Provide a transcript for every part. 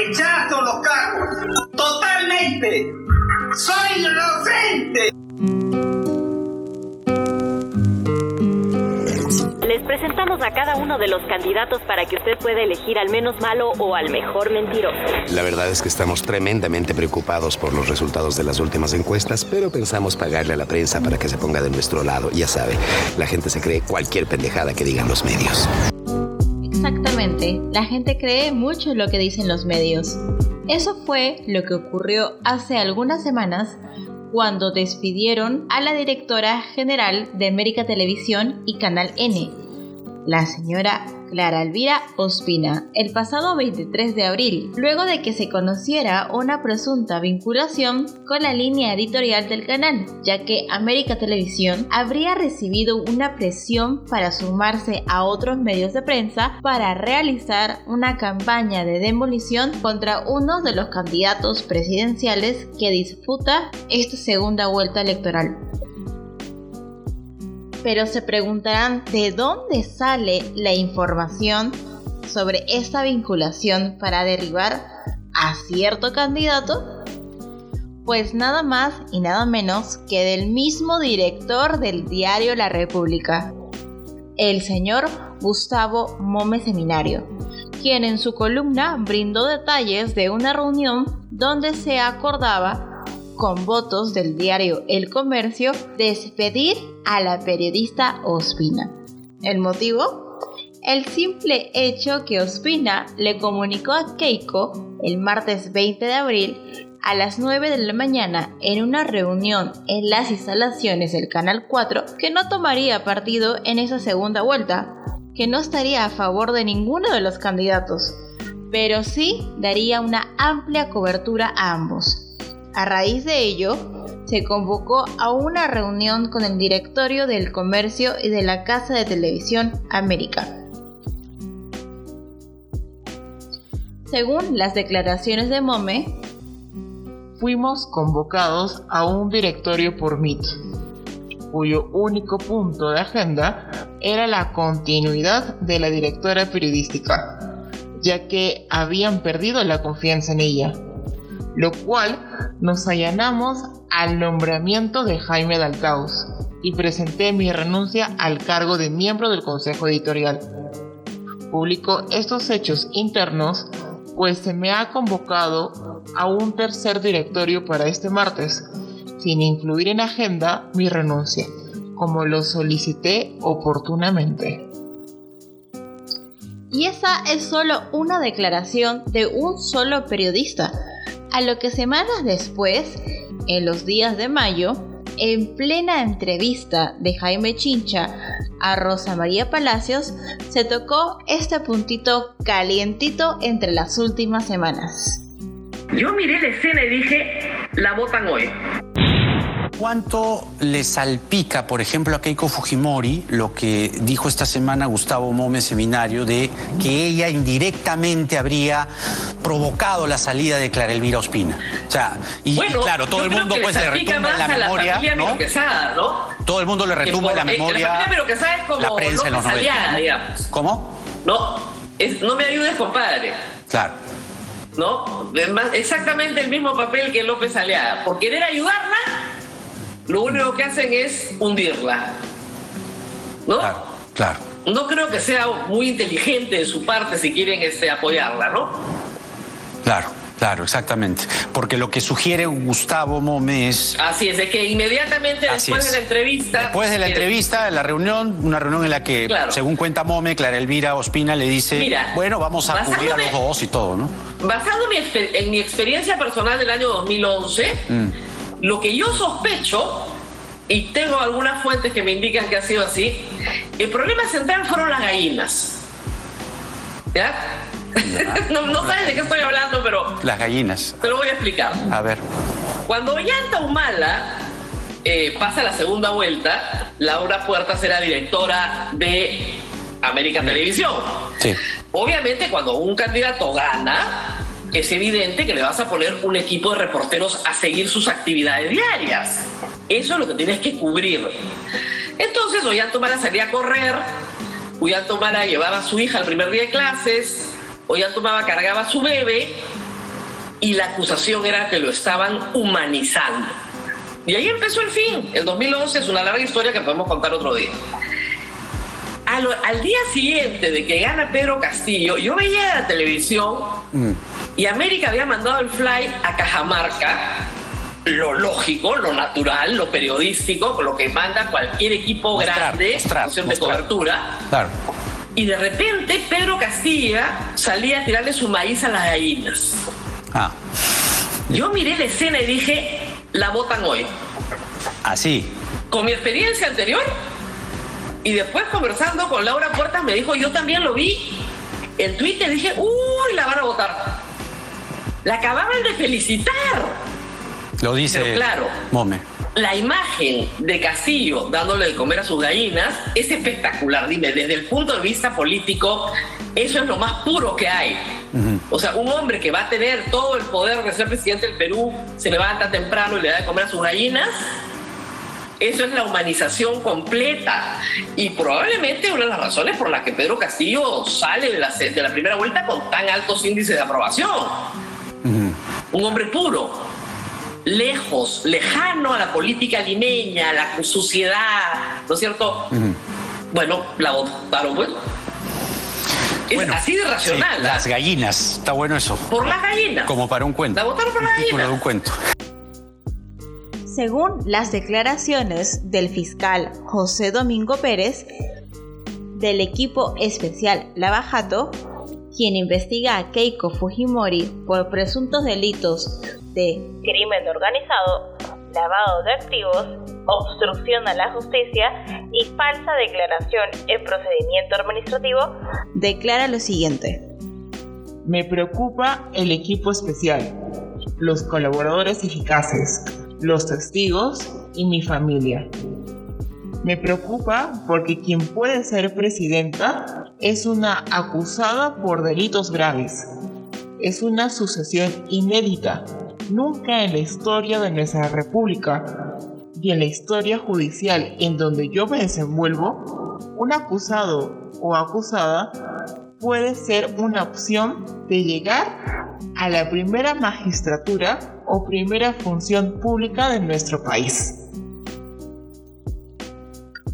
Rechazo los cargos. Totalmente. Soy inocente. Les presentamos a cada uno de los candidatos para que usted pueda elegir al menos malo o al mejor mentiroso. La verdad es que estamos tremendamente preocupados por los resultados de las últimas encuestas, pero pensamos pagarle a la prensa para que se ponga de nuestro lado. Ya sabe, la gente se cree cualquier pendejada que digan los medios. La gente cree mucho lo que dicen los medios. Eso fue lo que ocurrió hace algunas semanas cuando despidieron a la directora general de América Televisión y Canal N, la señora Clara Elvira Ospina el pasado 23 de abril, luego de que se conociera una presunta vinculación con la línea editorial del canal, ya que América Televisión habría recibido una presión para sumarse a otros medios de prensa para realizar una campaña de demolición contra uno de los candidatos presidenciales que disputa esta segunda vuelta electoral pero se preguntarán de dónde sale la información sobre esta vinculación para derribar a cierto candidato? Pues nada más y nada menos que del mismo director del diario La República, el señor Gustavo Mome Seminario, quien en su columna brindó detalles de una reunión donde se acordaba con votos del diario El Comercio despedir a la periodista Ospina. ¿El motivo? El simple hecho que Ospina le comunicó a Keiko el martes 20 de abril a las 9 de la mañana en una reunión en las instalaciones del Canal 4 que no tomaría partido en esa segunda vuelta, que no estaría a favor de ninguno de los candidatos, pero sí daría una amplia cobertura a ambos. A raíz de ello, se convocó a una reunión con el directorio del comercio y de la Casa de Televisión América. Según las declaraciones de Mome, fuimos convocados a un directorio por Meet, cuyo único punto de agenda era la continuidad de la directora periodística, ya que habían perdido la confianza en ella lo cual nos allanamos al nombramiento de Jaime Dalcaus y presenté mi renuncia al cargo de miembro del Consejo Editorial. Publico estos hechos internos pues se me ha convocado a un tercer directorio para este martes, sin incluir en agenda mi renuncia, como lo solicité oportunamente. Y esa es solo una declaración de un solo periodista, a lo que semanas después, en los días de mayo, en plena entrevista de Jaime Chincha a Rosa María Palacios, se tocó este puntito calientito entre las últimas semanas. Yo miré la escena y dije, la votan hoy. ¿Cuánto le salpica, por ejemplo, a Keiko Fujimori lo que dijo esta semana Gustavo Mome Seminario de que ella indirectamente habría provocado la salida de Clara Elvira Ospina? O sea, y, claro, todo el mundo pues le retumba en la memoria, la ¿no? ¿no? Todo el mundo le retumba en la memoria. La, que es como la prensa en los 90. ¿Cómo? No, no me ayudes, compadre. Claro. ¿no? Exactamente el mismo papel que López Aliaga. Por querer ayudarla, lo único que hacen es hundirla. ¿No? Claro, claro. No creo que sea muy inteligente de su parte si quieren este, apoyarla, ¿no? Claro. Claro, exactamente. Porque lo que sugiere Gustavo Mome es. Así es, de que inmediatamente después de la entrevista. Después de la entrevista, la reunión, una reunión en la que, según cuenta Mome, Clara Elvira Ospina le dice: Bueno, vamos a cubrir a los dos y todo, ¿no? Basado en mi, experiencia personal del año 2011. Lo que yo sospecho, y tengo algunas fuentes que me indican que ha sido así, el problema central fueron las gallinas. ¿Ya? no, no sabes de qué estoy hablando, pero... Las gallinas. Te lo voy a explicar. A ver. Cuando Ollanta Humala eh, pasa la segunda vuelta, Laura Puerta será directora de América Televisión. Sí. Obviamente, cuando un candidato gana, es evidente que le vas a poner un equipo de reporteros a seguir sus actividades diarias. Eso es lo que tienes que cubrir. Entonces, Ollanto salía a correr, Ollanto Mara llevaba a su hija al primer día de clases, Ollanto Mara cargaba a su bebé y la acusación era que lo estaban humanizando. Y ahí empezó el fin. El 2011 es una larga historia que podemos contar otro día. Al, día siguiente de que gana Pedro Castillo, yo veía la televisión mm. Y América había mandado el fly a Cajamarca, lo lógico, lo natural, lo periodístico, lo que manda cualquier equipo grande de cobertura. Y de repente Pedro Castilla salía a tirarle su maíz a las gallinas. Ah. Yo miré la escena y dije, la votan hoy. Así. Con mi experiencia anterior y después conversando con Laura Puertas me dijo, yo también lo vi en Twitter, dije, uy, la van a votar. La acababan de felicitar. Lo dice claro, Mome. La imagen de Castillo dándole de comer a sus gallinas es espectacular. Dime, desde el punto de vista político, eso es lo más puro que hay. O sea, un hombre que va a tener todo el poder de ser presidente del Perú, se levanta temprano y le da de comer a sus gallinas, eso es la humanización completa. Y probablemente una de las razones por las que Pedro Castillo sale de la, de la primera vuelta con tan altos índices de aprobación. Un hombre puro, lejos, lejano a la política limeña, a la suciedad, ¿no es cierto? Bueno, la votaron, pues bueno, así de racional. las gallinas, está bueno eso. Por las gallinas. Como para un cuento. La votaron por las gallinas. de un cuento. Según las declaraciones del fiscal José Domingo Pérez, del equipo especial Lavajato, quien investiga a Keiko Fujimori por presuntos delitos de crimen organizado, lavado de activos, obstrucción a la justicia y falsa declaración en procedimiento administrativo, declara lo siguiente. Me preocupa el equipo especial, los colaboradores eficaces, los testigos y mi familia. Me preocupa porque quien puede ser presidenta es una acusada por delitos graves. Es una sucesión inédita Nunca en la historia de nuestra república y en la historia judicial en donde yo me desenvuelvo, un acusado o acusada puede ser una opción de llegar a la primera magistratura o primera función pública de nuestro país.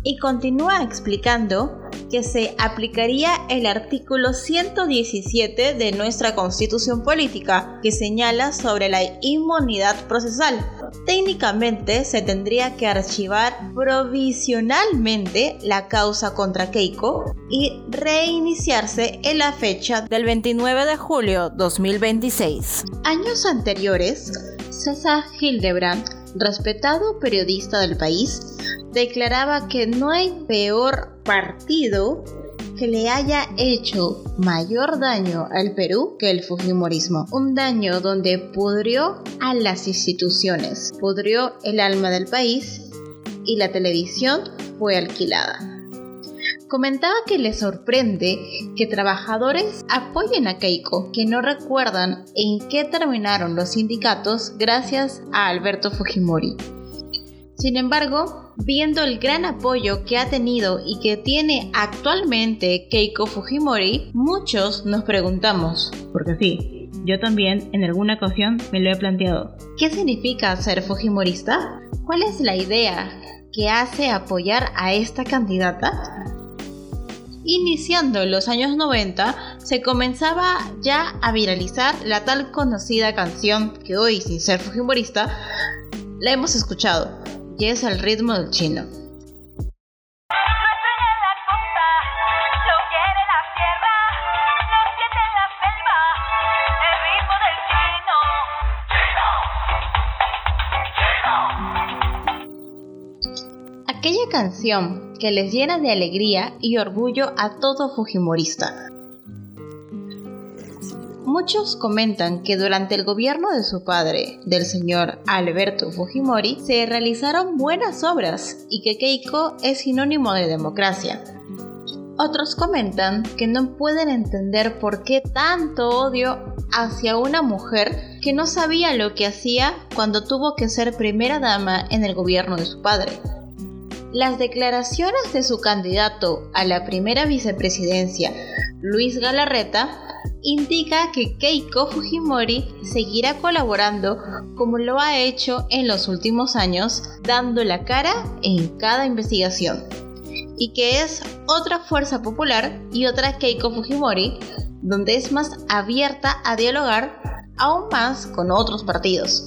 Y continúa explicando que se aplicaría el artículo 117 de nuestra Constitución Política, que señala sobre la inmunidad procesal. Técnicamente se tendría que archivar provisionalmente la causa contra Keiko y reiniciarse en la fecha del 29 de julio 2026. Años anteriores, César Hildebrand, respetado periodista del país, declaraba que no hay peor partido que le haya hecho mayor daño al Perú que el Fujimorismo. Un daño donde pudrió a las instituciones, pudrió el alma del país y la televisión fue alquilada. Comentaba que le sorprende que trabajadores apoyen a Keiko, que no recuerdan en qué terminaron los sindicatos gracias a Alberto Fujimori. Sin embargo, viendo el gran apoyo que ha tenido y que tiene actualmente Keiko Fujimori, muchos nos preguntamos, porque sí, yo también en alguna ocasión me lo he planteado, ¿qué significa ser Fujimorista? ¿Cuál es la idea que hace apoyar a esta candidata? Iniciando los años 90, se comenzaba ya a viralizar la tal conocida canción que hoy, sin ser Fujimorista, la hemos escuchado, y es el ritmo del chino. Canción que les llena de alegría y orgullo a todo Fujimorista. Muchos comentan que durante el gobierno de su padre, del señor Alberto Fujimori, se realizaron buenas obras y que Keiko es sinónimo de democracia. Otros comentan que no pueden entender por qué tanto odio hacia una mujer que no sabía lo que hacía cuando tuvo que ser primera dama en el gobierno de su padre. Las declaraciones de su candidato a la primera vicepresidencia, Luis Galarreta, indica que Keiko Fujimori seguirá colaborando como lo ha hecho en los últimos años, dando la cara en cada investigación. Y que es otra fuerza popular y otra Keiko Fujimori, donde es más abierta a dialogar aún más con otros partidos.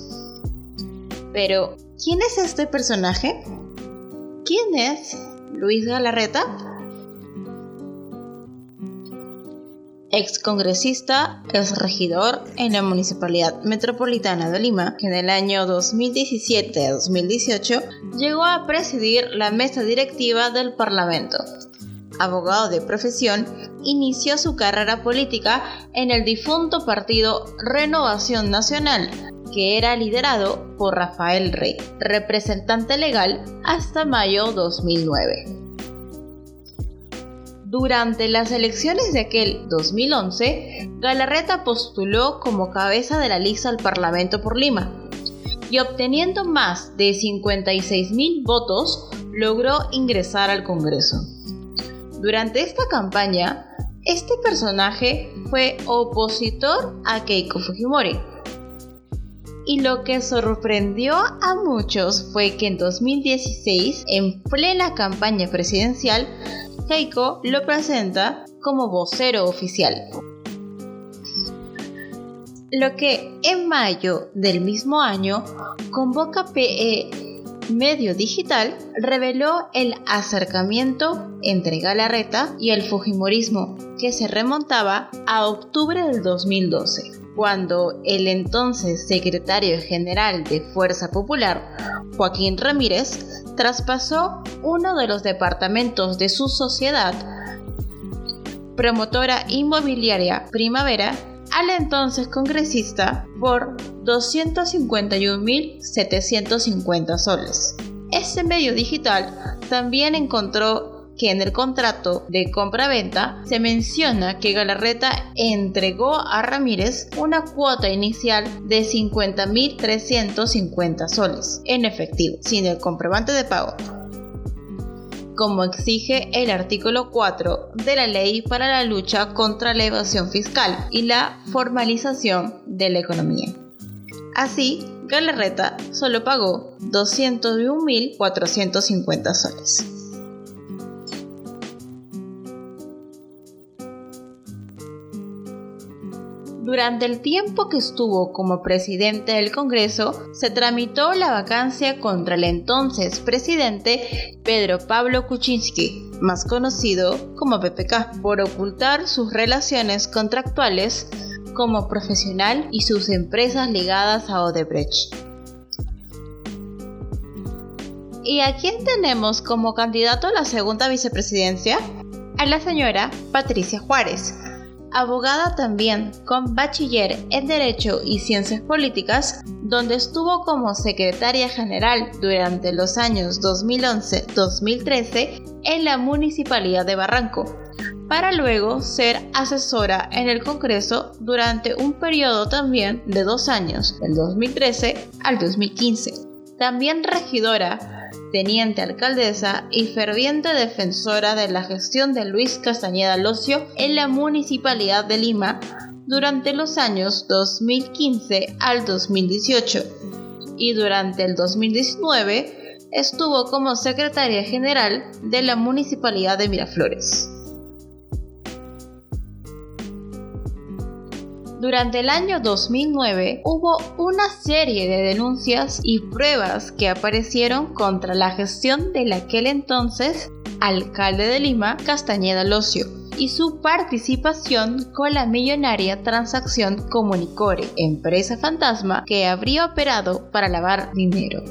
Pero, ¿quién es este personaje? ¿Quién es Luis Galarreta? Excongresista, es regidor en la Municipalidad Metropolitana de Lima, que en el año 2017 a 2018 llegó a presidir la mesa directiva del Parlamento. Abogado de profesión, inició su carrera política en el difunto partido Renovación Nacional, que era liderado por Rafael Rey, representante legal hasta mayo 2009. Durante las elecciones de aquel 2011, Galarreta postuló como cabeza de la lista al Parlamento por Lima y obteniendo más de 56.000 votos logró ingresar al Congreso. Durante esta campaña, este personaje fue opositor a Keiko Fujimori. Y lo que sorprendió a muchos fue que en 2016, en plena campaña presidencial, Keiko lo presenta como vocero oficial. Lo que en mayo del mismo año convoca PE Medio Digital reveló el acercamiento entre Galarreta y el Fujimorismo, que se remontaba a octubre del 2012, cuando el entonces secretario general de Fuerza Popular, Joaquín Ramírez, traspasó uno de los departamentos de su sociedad, promotora inmobiliaria Primavera, al entonces congresista por 251.750 soles. Este medio digital también encontró que en el contrato de compra-venta se menciona que Galarreta entregó a Ramírez una cuota inicial de 50.350 soles en efectivo, sin el comprobante de pago como exige el artículo 4 de la Ley para la lucha contra la evasión fiscal y la formalización de la economía. Así, Galarreta solo pagó 201.450 soles. Durante el tiempo que estuvo como presidente del Congreso, se tramitó la vacancia contra el entonces presidente Pedro Pablo Kuczynski, más conocido como PPK, por ocultar sus relaciones contractuales como profesional y sus empresas ligadas a Odebrecht. ¿Y a quién tenemos como candidato a la segunda vicepresidencia? A la señora Patricia Juárez, abogada también, con bachiller en Derecho y Ciencias Políticas, donde estuvo como secretaria general durante los años 2011-2013 en la Municipalidad de Barranco, para luego ser asesora en el Congreso durante un periodo también de dos años, del 2013 al 2015. También regidora teniente alcaldesa y ferviente defensora de la gestión de Luis Castañeda Locio en la Municipalidad de Lima durante los años 2015 al 2018 y durante el 2019 estuvo como secretaria general de la Municipalidad de Miraflores. Durante el año 2009 hubo una serie de denuncias y pruebas que aparecieron contra la gestión del aquel entonces alcalde de Lima, Castañeda Locio, y su participación con la millonaria transacción Comunicore, empresa fantasma que habría operado para lavar dinero.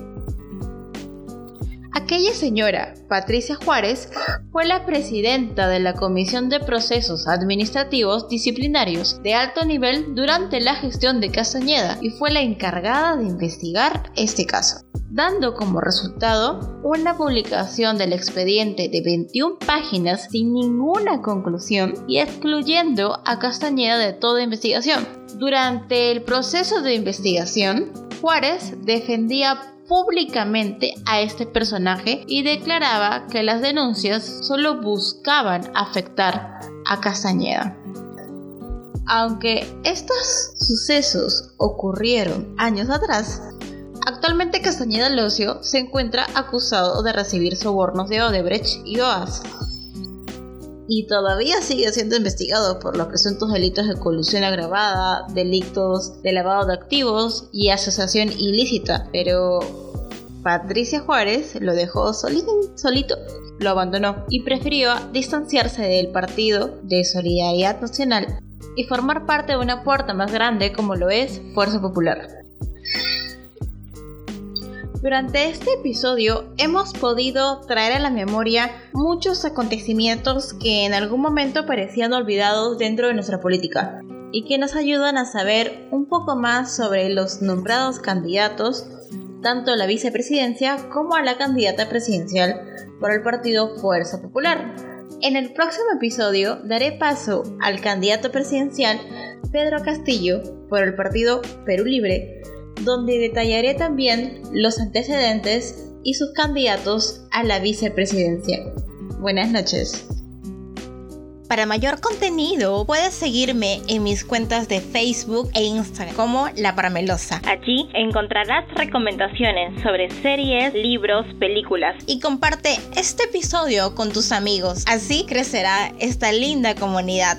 Aquella señora, Patricia Juárez, fue la presidenta de la Comisión de Procesos Administrativos Disciplinarios de alto nivel durante la gestión de Castañeda y fue la encargada de investigar este caso dando como resultado una publicación del expediente de 21 páginas sin ninguna conclusión y excluyendo a Castañeda de toda investigación. Durante el proceso de investigación, Juárez defendía públicamente a este personaje y declaraba que las denuncias solo buscaban afectar a Castañeda. Aunque estos sucesos ocurrieron años atrás, actualmente Castañeda Locio se encuentra acusado de recibir sobornos de Odebrecht y OAS. Y todavía sigue siendo investigado por los presuntos delitos de colusión agravada, delitos de lavado de activos y asociación ilícita. Pero Patricia Juárez lo dejó solito, solito, lo abandonó y prefirió distanciarse del partido de Solidaridad Nacional y formar parte de una puerta más grande como lo es Fuerza Popular. Durante este episodio hemos podido traer a la memoria muchos acontecimientos que en algún momento parecían olvidados dentro de nuestra política y que nos ayudan a saber un poco más sobre los nombrados candidatos, tanto a la vicepresidencia como a la candidata presidencial por el partido Fuerza Popular. En el próximo episodio daré paso al candidato presidencial Pedro Castillo por el partido Perú Libre, donde detallaré también los antecedentes y sus candidatos a la vicepresidencia. Buenas noches. Para mayor contenido puedes seguirme en mis cuentas de Facebook e Instagram como La Paramelosa. Allí encontrarás recomendaciones sobre series, libros, películas. Y comparte este episodio con tus amigos. Así crecerá esta linda comunidad.